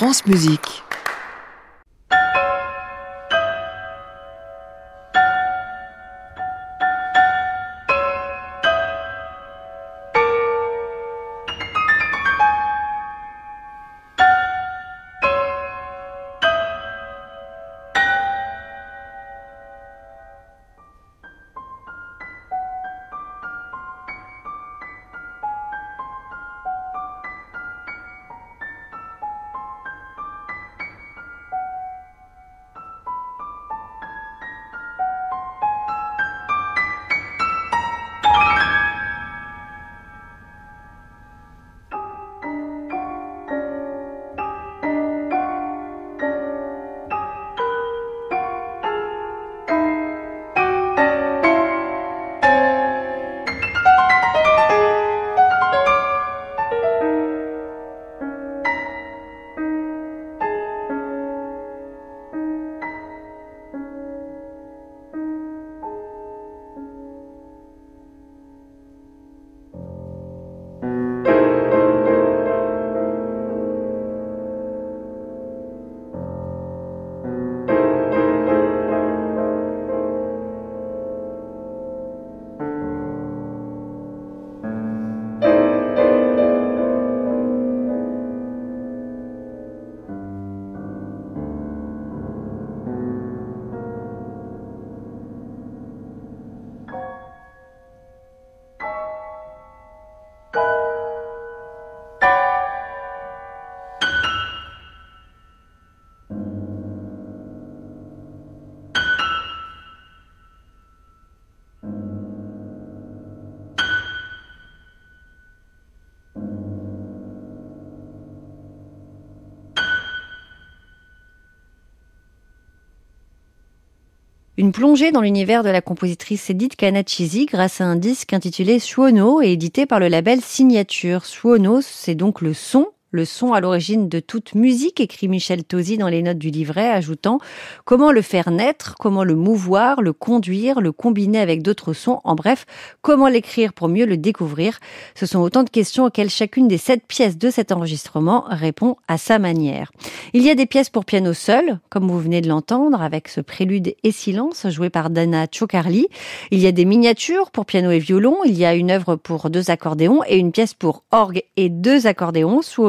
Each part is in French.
France Musique. Une plongée dans l'univers de la compositrice Edith Canachisi grâce à un disque intitulé Suono et édité par le label Signature. Suono, c'est donc le son le son à l'origine de toute musique, écrit Michel Tosi dans les notes du livret, ajoutant comment le faire naître, comment le mouvoir, le conduire, le combiner avec d'autres sons, en bref, comment l'écrire pour mieux le découvrir. Ce sont autant de questions auxquelles chacune des sept pièces de cet enregistrement répond à sa manière. Il y a des pièces pour piano seul, comme vous venez de l'entendre, avec ce prélude et silence joué par Dana Chokarli. Il y a des miniatures pour piano et violon, il y a une œuvre pour deux accordéons et une pièce pour orgue et deux accordéons sous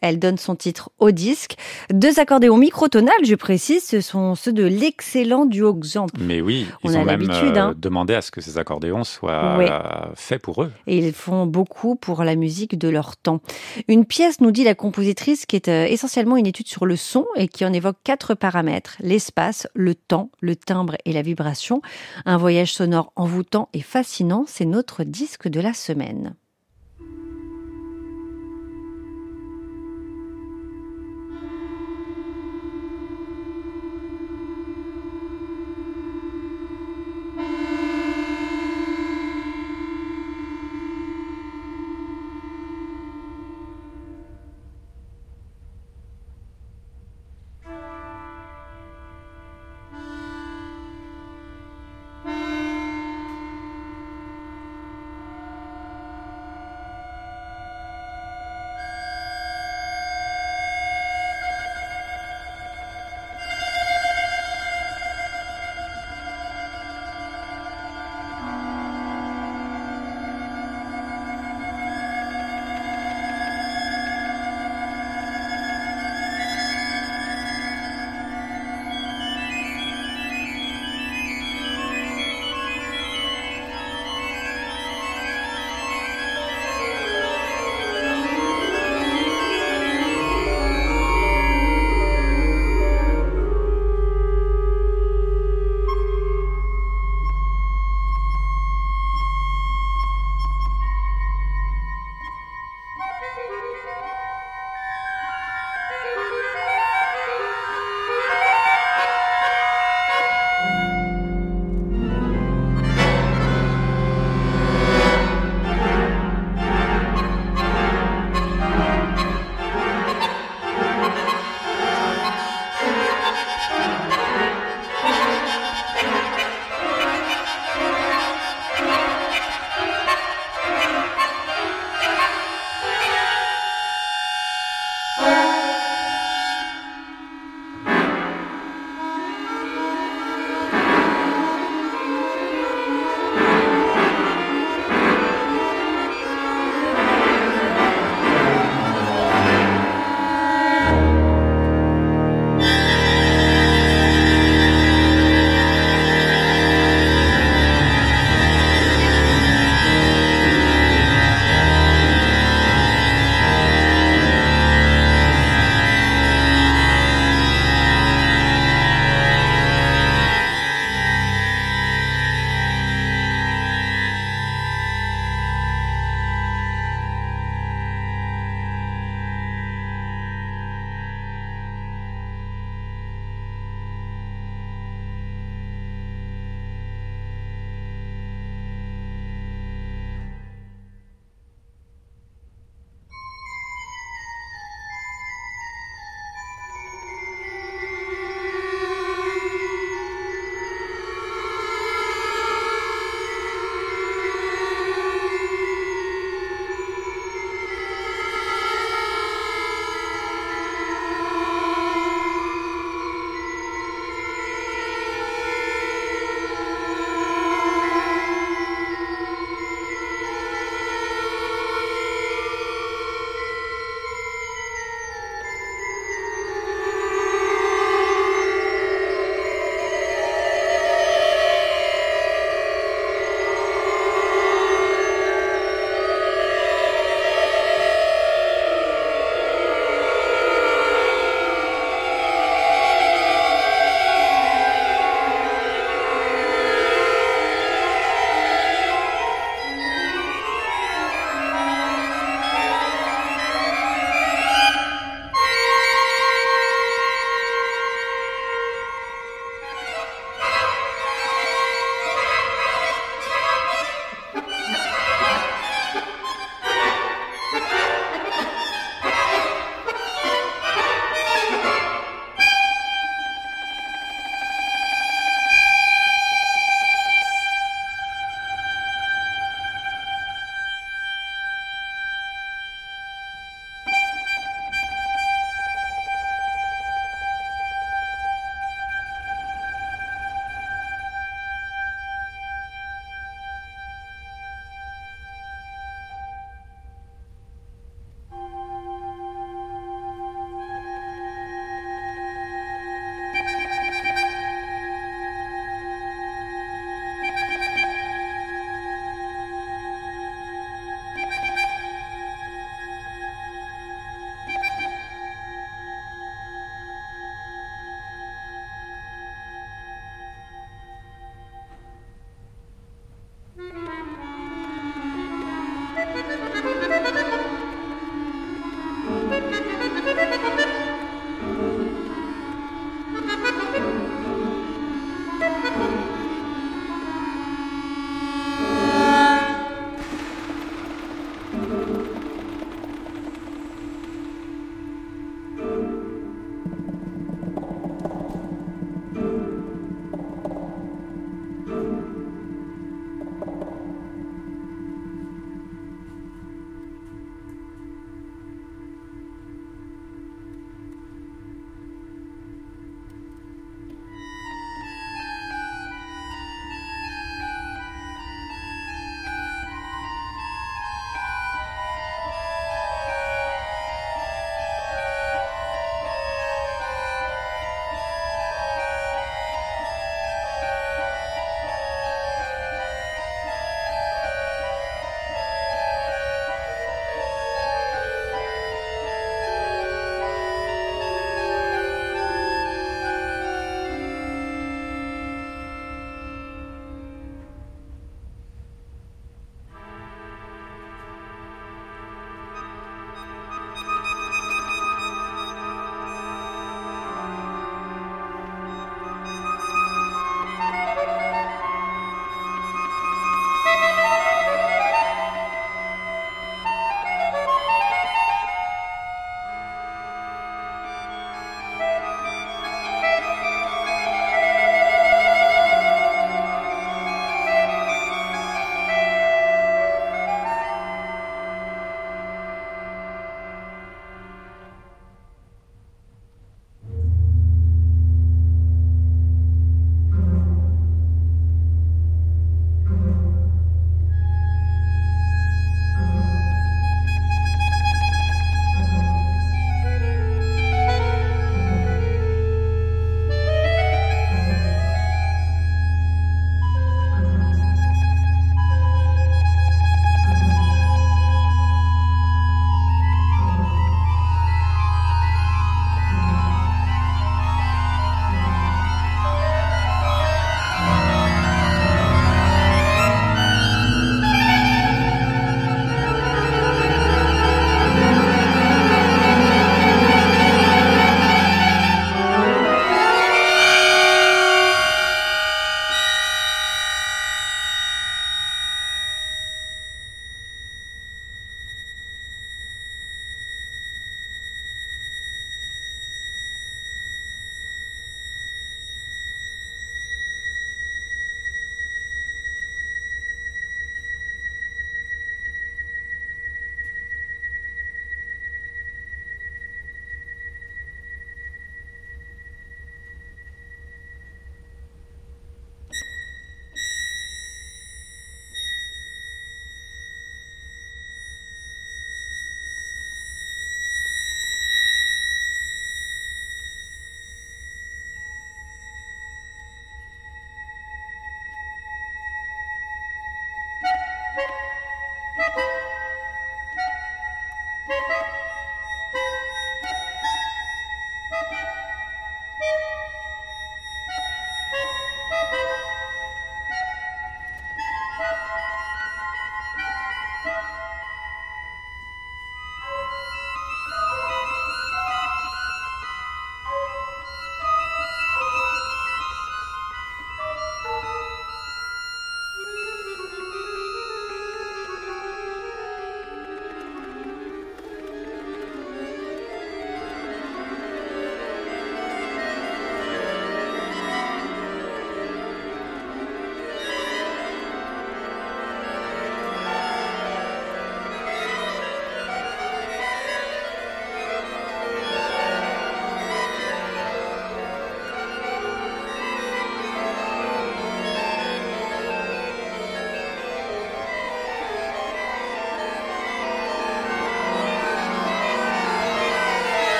elle donne son titre au disque. Deux accordéons microtonales, je précise, ce sont ceux de l'excellent duo Xamp. Mais oui, ils On ont même euh, hein. demandé à ce que ces accordéons soient euh, faits pour eux. Et ils font beaucoup pour la musique de leur temps. Une pièce, nous dit la compositrice, qui est euh, essentiellement une étude sur le son et qui en évoque quatre paramètres. L'espace, le temps, le timbre et la vibration. Un voyage sonore envoûtant et fascinant, c'est notre disque de la semaine.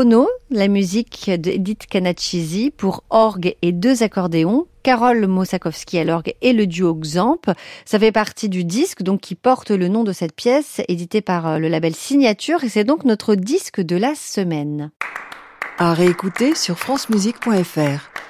Suono, la musique d'Edith Kanachisi pour orgue et deux accordéons, Carole Mosakowski à l'orgue et le duo Xamp. Ça fait partie du disque donc qui porte le nom de cette pièce, édité par euh, le label Signature, et c'est donc notre disque de la semaine. À réécouter sur francemusique.fr.